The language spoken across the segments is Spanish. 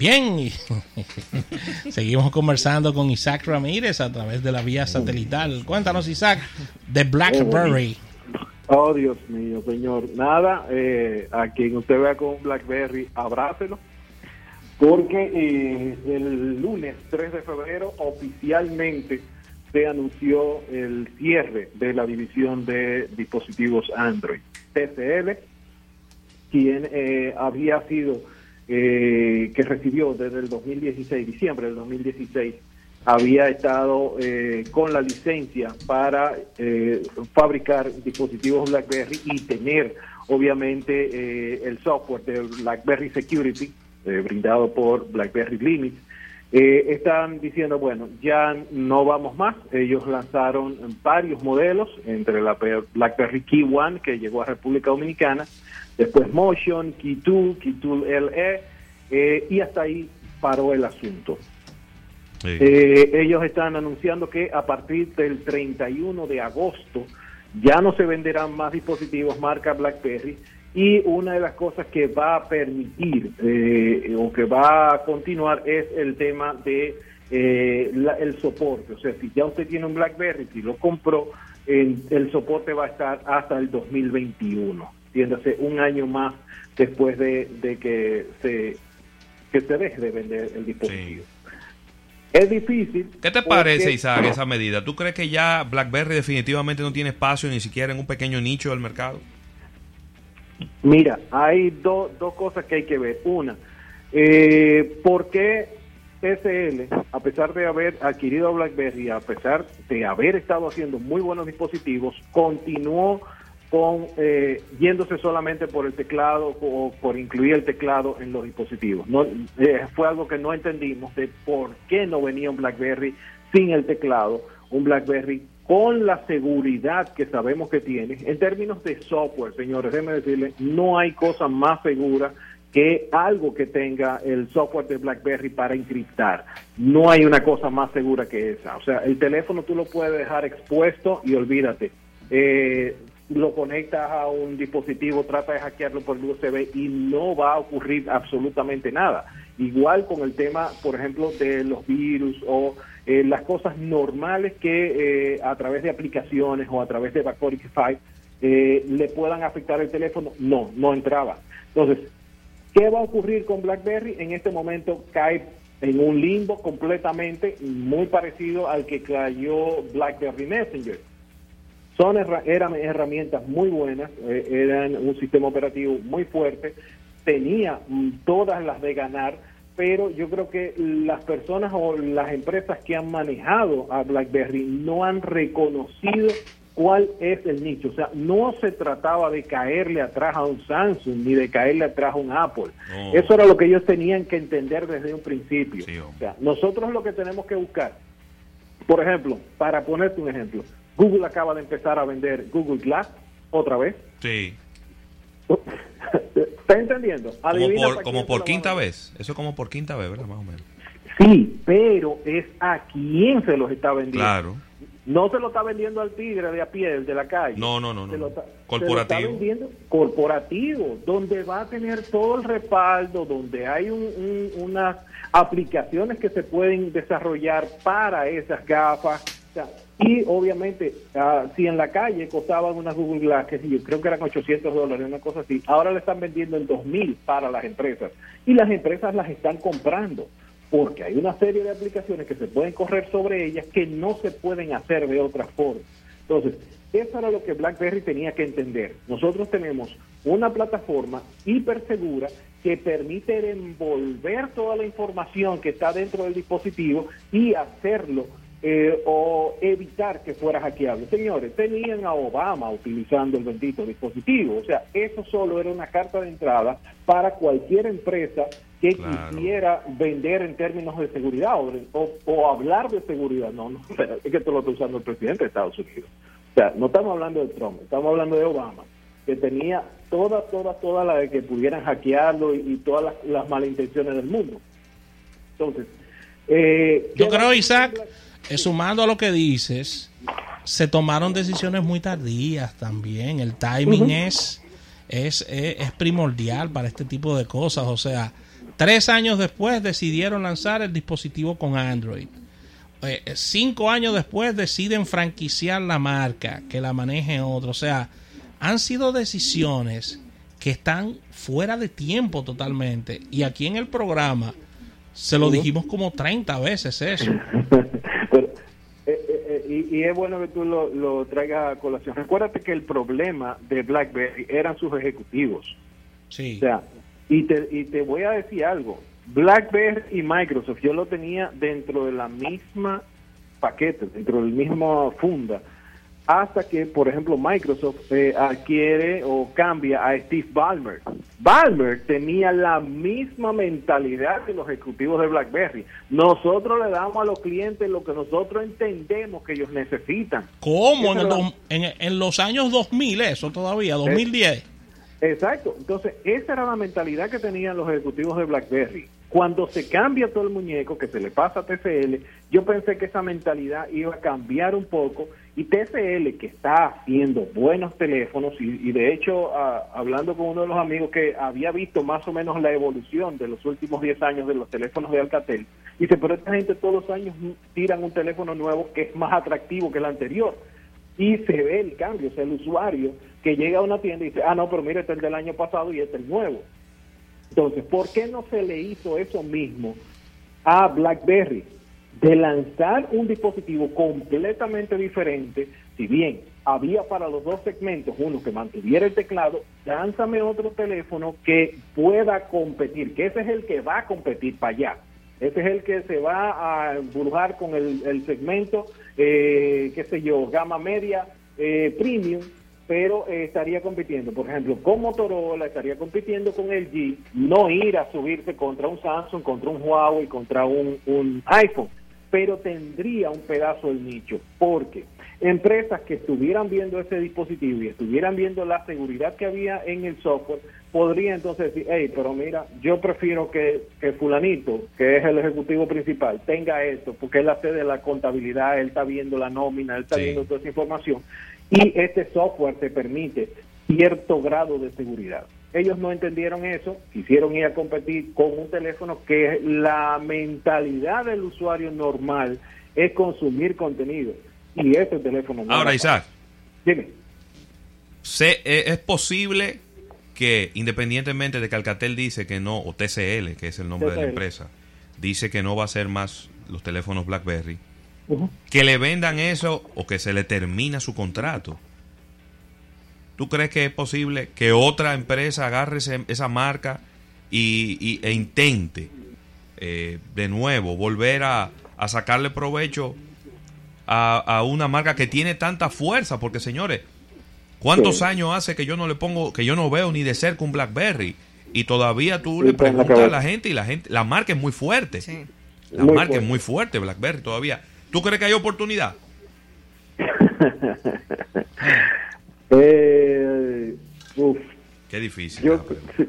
Bien, seguimos conversando con Isaac Ramírez a través de la vía satelital. Cuéntanos, Isaac, de BlackBerry. Oh, Dios mío, señor. Nada, eh, a quien usted vea con BlackBerry, abrácelo. Porque eh, el lunes 3 de febrero oficialmente se anunció el cierre de la división de dispositivos Android. TCL, quien eh, había sido, eh, que recibió desde el 2016, diciembre del 2016, había estado eh, con la licencia para fabricar dispositivos BlackBerry y tener, obviamente, el software de BlackBerry Security, brindado por BlackBerry Limits, eh, están diciendo, bueno, ya no vamos más. Ellos lanzaron varios modelos, entre la BlackBerry Key One, que llegó a República Dominicana, después Motion, Key 2, Key 2 LE, eh, y hasta ahí paró el asunto. Eh, ellos están anunciando que a partir del 31 de agosto ya no se venderán más dispositivos marca BlackBerry y una de las cosas que va a permitir eh, o que va a continuar es el tema de eh, el soporte. O sea, si ya usted tiene un BlackBerry, si lo compró, el soporte va a estar hasta el 2021, entiéndase, un año más después de, que se que se deje de vender el dispositivo. Es difícil. ¿Qué te parece, Isaac, esa medida? ¿Tú crees que ya BlackBerry definitivamente no tiene espacio ni siquiera en un pequeño nicho del mercado? Mira, hay dos cosas que hay que ver. Una, eh, ¿por qué TCL, a pesar de haber adquirido BlackBerry, a pesar de haber estado haciendo muy buenos dispositivos, continuó con eh, yéndose solamente por el teclado o por incluir el teclado en los dispositivos. No, eh, fue algo que no entendimos de por qué no venía un BlackBerry sin el teclado, un BlackBerry con la seguridad que sabemos que tiene. En términos de software, señores, déjenme decirles, no hay cosa más segura que algo que tenga el software de BlackBerry para encriptar. No hay una cosa más segura que esa. O sea, el teléfono tú lo puedes dejar expuesto y olvídate. Eh, lo conectas a un dispositivo, trata de hackearlo por USB y no va a ocurrir absolutamente nada. Igual con el tema, por ejemplo, de los virus o eh, las cosas normales que eh, a través de aplicaciones o a través de Backorify eh, le puedan afectar el teléfono, no, no entraba. Entonces, ¿qué va a ocurrir con BlackBerry? En este momento cae en un limbo completamente muy parecido al que cayó BlackBerry Messenger. Son eran herramientas muy buenas, eran un sistema operativo muy fuerte, tenía mm, todas las de ganar, pero yo creo que las personas o las empresas que han manejado a BlackBerry no han reconocido cuál es el nicho. O sea, no se trataba de caerle atrás a un Samsung ni de caerle atrás a un Apple. Eso era lo que ellos tenían que entender desde un principio. o sea, nosotros lo que tenemos que buscar, por ejemplo, para ponerte un ejemplo, Google acaba de empezar a vender Google Glass otra vez. Sí. ¿Está entendiendo? como por, quinta vez. Eso es como por quinta vez, ¿verdad? Más o menos. Sí, pero es a quién se los está vendiendo. Claro. No se lo está vendiendo al tigre de a pie, de la calle. No, no, no. no. corporativo. Se lo está vendiendo corporativo, donde va a tener todo el respaldo, donde hay unas aplicaciones que se pueden desarrollar para esas gafas. Y obviamente, ah, si en la calle costaban unas Google Glass, que yo creo que eran 800 dólares, una cosa así, ahora le están vendiendo en 2000 para las empresas. Y las empresas las están comprando, porque hay una serie de aplicaciones que se pueden correr sobre ellas que no se pueden hacer de otra forma. Entonces, eso era lo que BlackBerry tenía que entender. Nosotros tenemos una plataforma hiper segura que permite envolver toda la información que está dentro del dispositivo y hacerlo eh, o evitar que fuera hackeable. Señores, tenían a Obama utilizando el bendito dispositivo. O sea, eso solo era una carta de entrada para cualquier empresa que quisiera vender en términos de seguridad o, hablar de seguridad. No, no, es que esto lo está usando el presidente de Estados Unidos. O sea, no estamos hablando de Trump, estamos hablando de Obama, que tenía toda, toda, toda la de que pudieran hackearlo y, todas las, las, malas intenciones del mundo. Entonces, eh, yo creo, Isaac sumando a lo que dices, se tomaron decisiones muy tardías también. El timing es, es, es, primordial para este tipo de cosas. O sea, Tres años después decidieron lanzar el dispositivo con Android. Eh, cinco años después deciden franquiciar la marca, que la maneje otro. O sea, han sido decisiones que están fuera de tiempo totalmente. Y aquí en el programa se lo dijimos como 30 veces eso. Eh, y, es bueno que tú lo, lo traigas a colación. Recuérdate que el problema de BlackBerry eran sus ejecutivos. Sí. O sea, y te, y te voy a decir algo. BlackBerry y Microsoft, yo lo tenía dentro de la misma paquete, dentro del mismo funda hasta que, por ejemplo, Microsoft eh, adquiere o cambia a Steve Ballmer. Ballmer tenía la misma mentalidad que los ejecutivos de BlackBerry. Nosotros le damos a los clientes lo que nosotros entendemos que ellos necesitan. ¿Cómo? En, los años 2000 eso todavía, 2010. Exacto. Entonces, esa era la mentalidad que tenían los ejecutivos de BlackBerry. Cuando se cambia todo el muñeco, que se le pasa a TCL, yo pensé que esa mentalidad iba a cambiar un poco y TCL, que está haciendo buenos teléfonos, y, de hecho, hablando con uno de los amigos que había visto más o menos la evolución de los últimos 10 años de los teléfonos de Alcatel, dice, pero esta gente todos los años tiran un teléfono nuevo que es más atractivo que el anterior. Y se ve el cambio, o sea, el usuario que llega a una tienda y dice, ah, no, pero mire, este es el del año pasado y este es el nuevo. Entonces, ¿por qué no se le hizo eso mismo a BlackBerry? De lanzar un dispositivo completamente diferente, si bien había para los dos segmentos uno que mantuviera el teclado, lánzame otro teléfono que pueda competir, que ese es el que va a competir para allá. Ese es el que se va a embrujar con el, segmento, eh, qué sé yo, gama media, eh, premium, pero eh, estaría compitiendo, por ejemplo, con Motorola, estaría compitiendo con LG, no ir a subirse contra un Samsung, contra un Huawei, contra un, un iPhone, pero tendría un pedazo del nicho, porque empresas que estuvieran viendo ese dispositivo y estuvieran viendo la seguridad que había en el software, podría entonces decir, hey, pero mira, yo prefiero que, que fulanito, que es el ejecutivo principal, tenga esto, porque él hace de la contabilidad, él está viendo la nómina, él está viendo toda esa información, y este software te permite cierto grado de seguridad. Ellos no entendieron eso, quisieron ir a competir con un teléfono que la mentalidad del usuario normal es consumir contenido. Y ese teléfono no Ahora, Isaac. Dime. Eh, ¿Es posible que, independientemente de que Alcatel dice que no, o TCL, que es el nombre de la empresa, dice que no va a ser más los teléfonos BlackBerry, que le vendan eso o que se le termina su contrato. ¿Tú crees que es posible que otra empresa agarre esa marca y, e intente eh, de nuevo volver a, sacarle provecho a, una marca que tiene tanta fuerza? Porque señores, ¿cuántos años hace que yo no le pongo, que yo no veo ni de cerca un BlackBerry? Y todavía tú le preguntas a la gente y la gente, la marca es muy fuerte. La marca es muy fuerte, BlackBerry todavía. ¿Tú crees que hay oportunidad? eh, Qué difícil. Yo,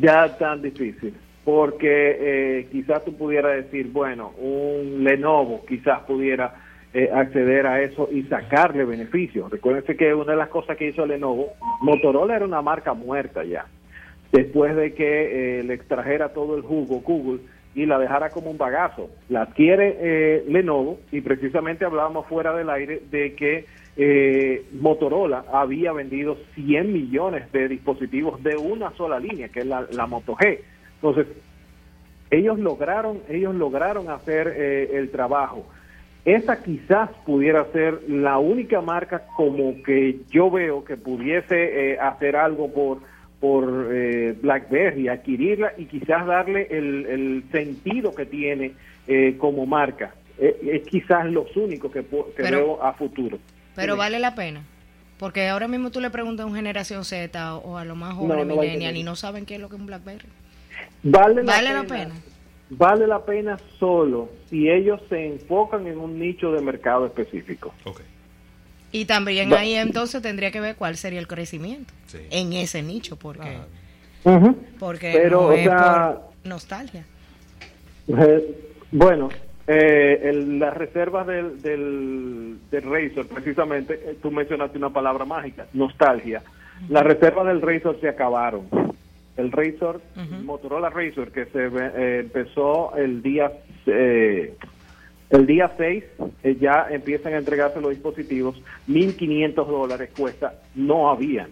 ya tan difícil. Porque eh, quizás tú pudieras decir, bueno, un Lenovo quizás pudiera eh, acceder a eso y sacarle beneficios. Recuérdense que una de las cosas que hizo Lenovo, Motorola era una marca muerta ya. Después de que eh, le extrajera todo el jugo Google, y la dejara como un bagazo. La adquiere eh, Lenovo y precisamente hablábamos fuera del aire de que eh, Motorola había vendido 100 millones de dispositivos de una sola línea, que es la, Moto G. Entonces, ellos lograron, ellos lograron hacer eh, el trabajo. Esa quizás pudiera ser la única marca como que yo veo que pudiese hacer algo por por eh, BlackBerry, adquirirla y quizás darle el, sentido que tiene eh, como marca. Eh, es quizás los únicos que, veo a futuro. Pero vale la pena. Porque ahora mismo tú le preguntas a un generación Z o a lo más jóvenes millennial y no saben qué es lo que es un BlackBerry. Vale, la, pena, Vale la pena solo si ellos se enfocan en un nicho de mercado específico. Okay. Y también ahí entonces tendría que ver cuál sería el crecimiento en ese nicho, porque, porque Pero, es por nostalgia. Eh, bueno, eh, las reservas del, del, del Razor, precisamente, eh, tú mencionaste una palabra mágica, nostalgia. Las reservas del Razor se acabaron. el Razor, Motorola Razor, que se eh, empezó el día eh, el día 6 eh, ya empiezan a entregarse los dispositivos, 1.500 dólares cuesta, no habían.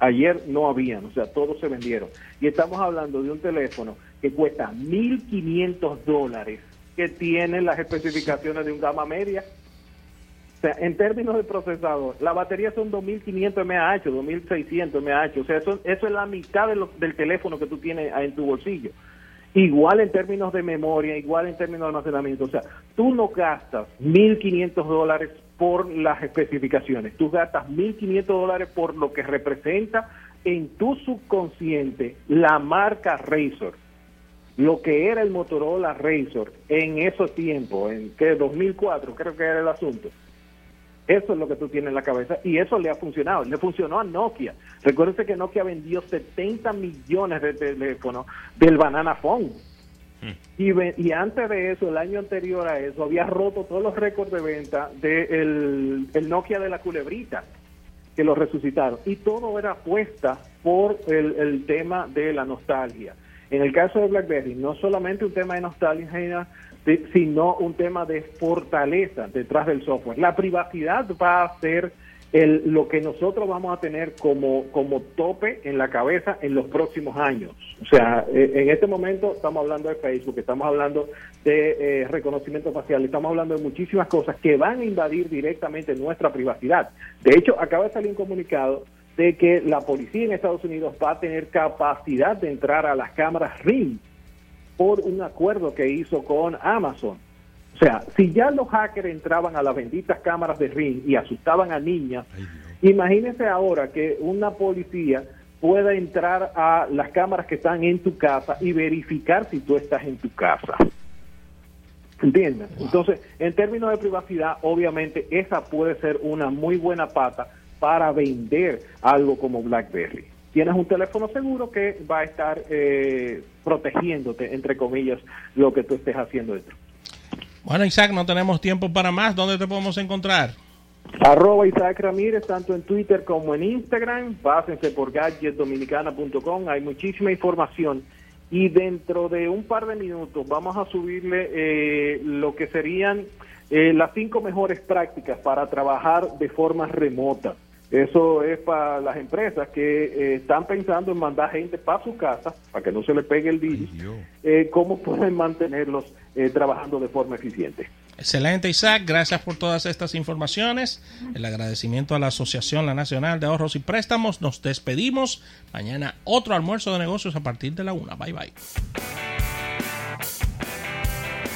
Ayer no habían, o sea, todos se vendieron. Y estamos hablando de un teléfono que cuesta 1.500 dólares, que tiene las especificaciones de un gama media. O sea, en términos de procesador, la batería son 2.500 mAh, 2.600 mAh. O sea, eso, eso es la mitad del teléfono que tú tienes en tu bolsillo. Igual en términos de memoria, igual en términos de almacenamiento. O sea, tú no gastas 1.500 dólares por las especificaciones, tú gastas 1.500 dólares por lo que representa en tu subconsciente la marca Razor, lo que era el Motorola Razor en esos tiempos, en que 2004 creo que era el asunto. Eso es lo que tú tienes en la cabeza y eso le ha funcionado. Le funcionó a Nokia. Recuérdense que Nokia vendió 70 millones de teléfonos del Banana Phone. Hmm. Y, y antes de eso, el año anterior a eso, había roto todos los récords de venta del el Nokia de la culebrita, que lo resucitaron. Y todo era apuesta por el, el tema de la nostalgia. En el caso de BlackBerry, no solamente un tema de nostalgia, sino un tema de fortaleza detrás del software. La privacidad va a ser el, lo que nosotros vamos a tener como, como tope en la cabeza en los próximos años. O sea, eh, en este momento estamos hablando de Facebook, estamos hablando de eh, reconocimiento facial, estamos hablando de muchísimas cosas que van a invadir directamente nuestra privacidad. De hecho, acaba de salir un comunicado de que la policía en Estados Unidos va a tener capacidad de entrar a las cámaras Ring por un acuerdo que hizo con Amazon. O sea, si ya los hackers entraban a las benditas cámaras de Ring y asustaban a niñas, imagínense ahora que una policía pueda entrar a las cámaras que están en tu casa y verificar si tú estás en tu casa. ¿Entiendes? Entonces, en términos de privacidad, obviamente esa puede ser una muy buena pata para vender algo como BlackBerry tienes un teléfono seguro que va a estar eh, protegiéndote, entre comillas, lo que tú estés haciendo dentro. Bueno, Isaac, no tenemos tiempo para más. ¿Dónde te podemos encontrar? Arroba Isaac Ramírez, tanto en Twitter como en Instagram. Pásense por gadgetdominicana.com. Hay muchísima información. Y dentro de un par de minutos vamos a subirle eh, lo que serían eh, las cinco mejores prácticas para trabajar de forma remota. Eso es para las empresas que eh, están pensando en mandar gente para su casa, para que no se le pegue el virus, eh, cómo pueden mantenerlos eh, trabajando de forma eficiente. Excelente, Isaac. Gracias por todas estas informaciones. El agradecimiento a la Asociación La Nacional de Ahorros y Préstamos. Nos despedimos. Mañana otro almuerzo de negocios a partir de la una. Bye bye.